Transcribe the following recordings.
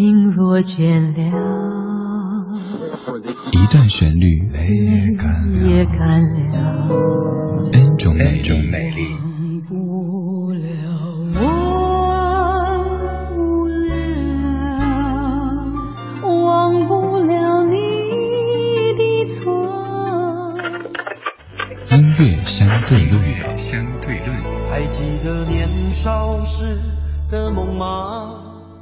心若倦了，一段旋律，泪也干了，N 种美丽。相对论，相对论。还记得年少时的梦吗？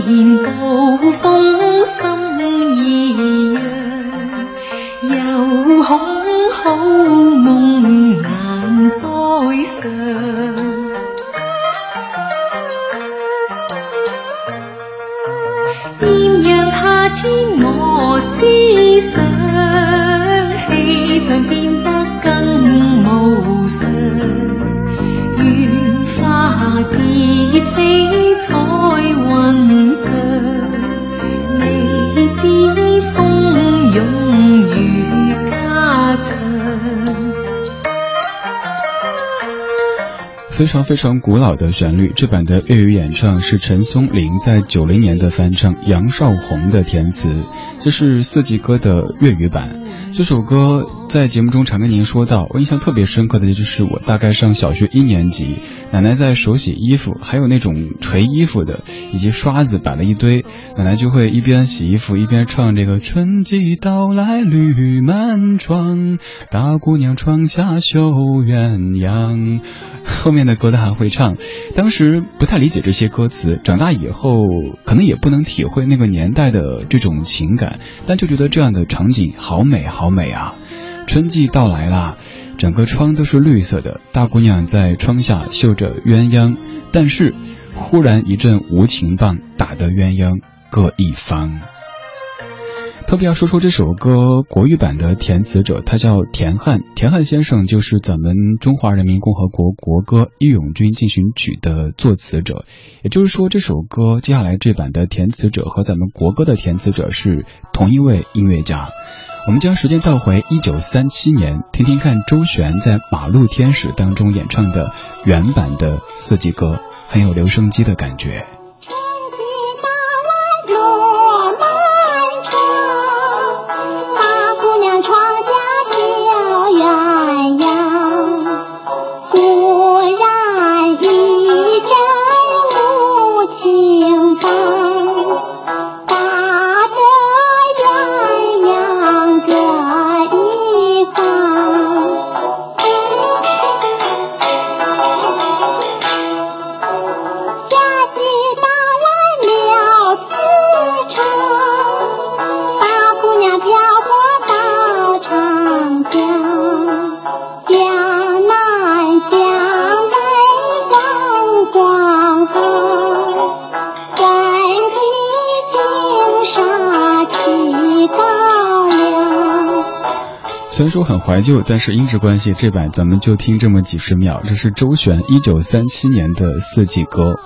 然暴风心意样又恐好非常非常古老的旋律，这版的粤语演唱是陈松伶在九零年的翻唱，杨少红的填词，这是四季歌的粤语版。这首歌在节目中常跟您说到，我印象特别深刻的就是我大概上小学一年级，奶奶在手洗衣服，还有那种捶衣服的，以及刷子摆了一堆，奶奶就会一边洗衣服一边唱这个春季到来绿满窗，大姑娘窗下绣鸳鸯。后面的歌她还会唱，当时不太理解这些歌词，长大以后可能也不能体会那个年代的这种情感，但就觉得这样的场景好美好美啊！春季到来啦，整个窗都是绿色的，大姑娘在窗下绣着鸳鸯，但是忽然一阵无情棒，打得鸳鸯各一方。特别要说说这首歌国语版的填词者，他叫田汉。田汉先生就是咱们中华人民共和国国歌《义勇军进行曲》的作词者。也就是说，这首歌接下来这版的填词者和咱们国歌的填词者是同一位音乐家。我们将时间倒回一九三七年，听听看周璇在《马路天使》当中演唱的原版的四季歌，很有留声机的感觉。虽然说很怀旧，但是音质关系，这版咱们就听这么几十秒。这是周璇一九三七年的四季歌，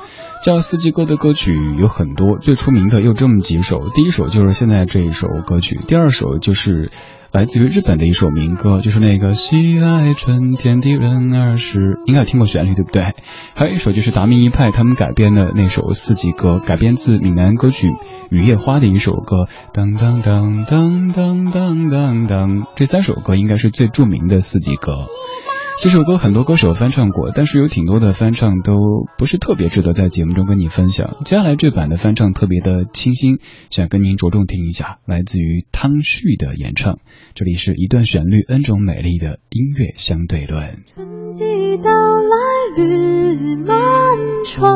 叫四季歌的歌曲有很多，最出名的又这么几首。第一首就是现在这一首歌曲，第二首就是。来自于日本的一首民歌，就是那个喜爱春天的人儿是，应该听过旋律对不对？还有一首就是达明一派他们改编的那首四季歌，改编自闽南歌曲《雨夜花》的一首歌。当当当当当当当当，这三首歌应该是最著名的四季歌。这首歌很多歌手翻唱过，但是有挺多的翻唱都不是特别值得在节目中跟你分享。接下来这版的翻唱特别的清新，想跟您着重听一下，来自于汤旭的演唱。这里是一段旋律，N 种美丽的音乐相对论。春季到来绿满窗，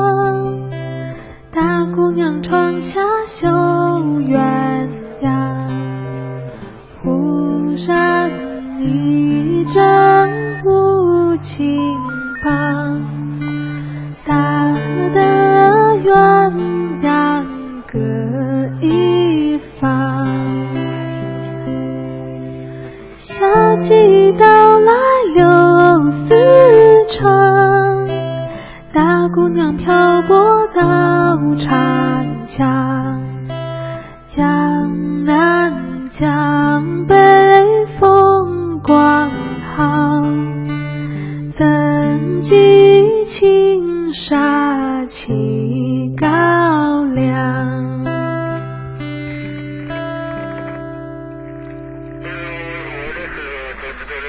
青帮大河的鸳鸯各一方夏季到来柳丝长大姑娘漂泊到长江江南江北风光。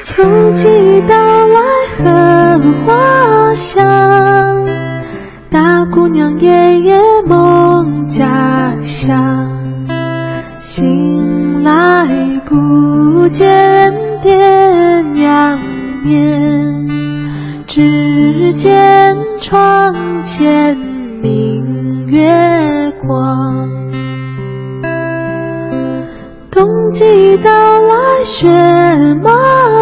秋季到来荷花香，大姑娘夜夜梦家乡。醒来不见爹娘面，只见窗前明月光。冬季到来雪茫茫，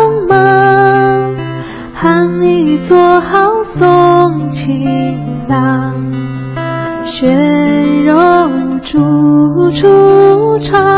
做好送情郎。雪柔处处长。